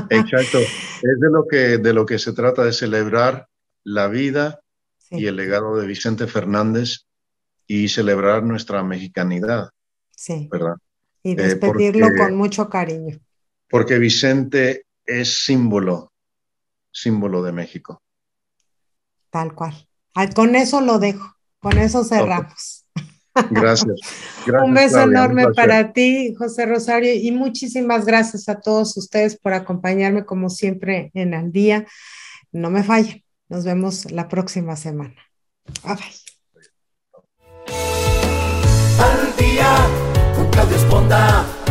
Exacto. Es de lo que, de lo que se trata, de celebrar la vida sí. y el legado de Vicente Fernández y celebrar nuestra mexicanidad. Sí. ¿Verdad? Y despedirlo eh, porque, con mucho cariño. Porque Vicente es símbolo, símbolo de México. Tal cual. Con eso lo dejo, con eso cerramos. Gracias. gracias un beso Claudia, enorme un para ti, José Rosario, y muchísimas gracias a todos ustedes por acompañarme como siempre en Al Día. No me fallen. Nos vemos la próxima semana. Bye bye. Claudia